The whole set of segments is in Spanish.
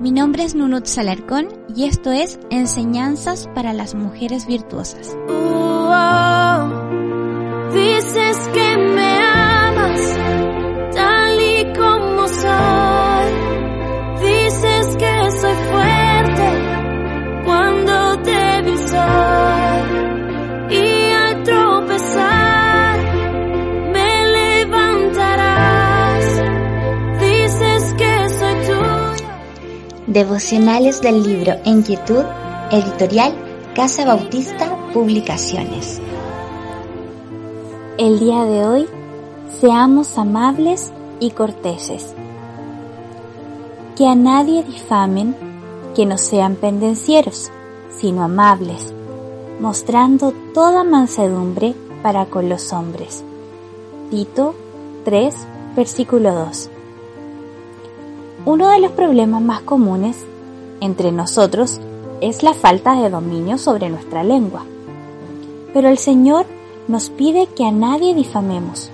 Mi nombre es Nunut Salarcón y esto es Enseñanzas para las Mujeres Virtuosas. Oh, que Devocionales del libro En Quietud, editorial Casa Bautista Publicaciones. El día de hoy, seamos amables y corteses. Que a nadie difamen, que no sean pendencieros, sino amables, mostrando toda mansedumbre para con los hombres. Tito 3, versículo 2. Uno de los problemas más comunes entre nosotros es la falta de dominio sobre nuestra lengua. Pero el Señor nos pide que a nadie difamemos.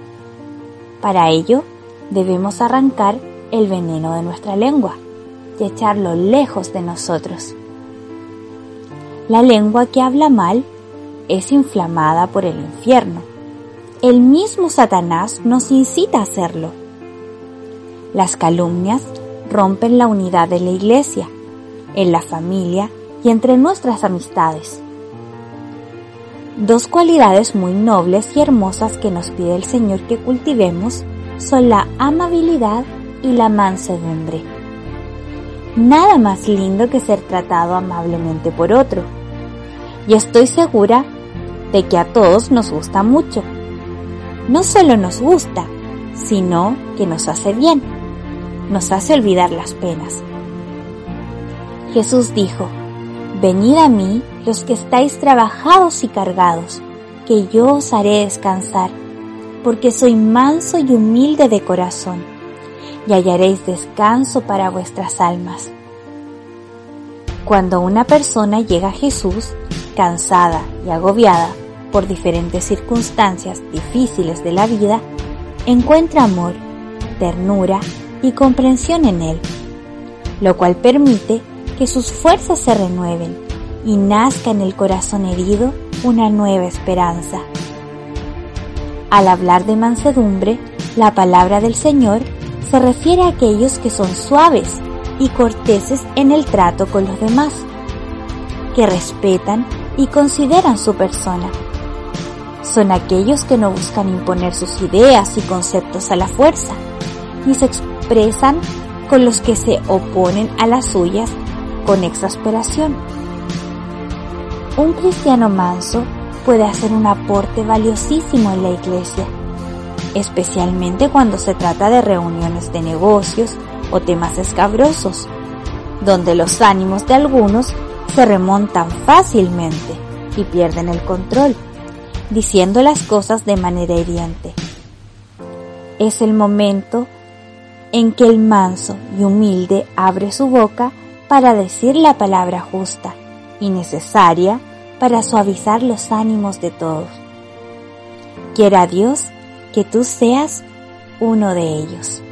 Para ello, debemos arrancar el veneno de nuestra lengua y echarlo lejos de nosotros. La lengua que habla mal es inflamada por el infierno. El mismo Satanás nos incita a hacerlo. Las calumnias rompen la unidad de la iglesia, en la familia y entre nuestras amistades. Dos cualidades muy nobles y hermosas que nos pide el Señor que cultivemos son la amabilidad y la mansedumbre. Nada más lindo que ser tratado amablemente por otro. Y estoy segura de que a todos nos gusta mucho. No solo nos gusta, sino que nos hace bien, nos hace olvidar las penas. Jesús dijo, Venid a mí los que estáis trabajados y cargados, que yo os haré descansar, porque soy manso y humilde de corazón, y hallaréis descanso para vuestras almas. Cuando una persona llega a Jesús, cansada y agobiada por diferentes circunstancias difíciles de la vida, encuentra amor, ternura y comprensión en Él, lo cual permite que sus fuerzas se renueven y nazca en el corazón herido una nueva esperanza. Al hablar de mansedumbre, la palabra del Señor se refiere a aquellos que son suaves y corteses en el trato con los demás, que respetan y consideran su persona. Son aquellos que no buscan imponer sus ideas y conceptos a la fuerza, ni se con los que se oponen a las suyas con exasperación. Un cristiano manso puede hacer un aporte valiosísimo en la iglesia, especialmente cuando se trata de reuniones de negocios o temas escabrosos, donde los ánimos de algunos se remontan fácilmente y pierden el control, diciendo las cosas de manera hiriente. Es el momento en que el manso y humilde abre su boca para decir la palabra justa y necesaria para suavizar los ánimos de todos. Quiera Dios que tú seas uno de ellos.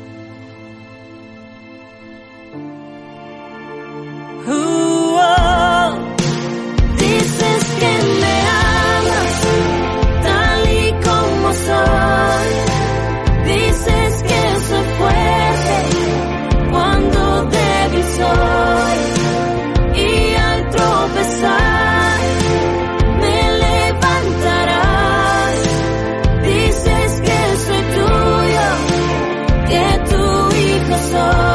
so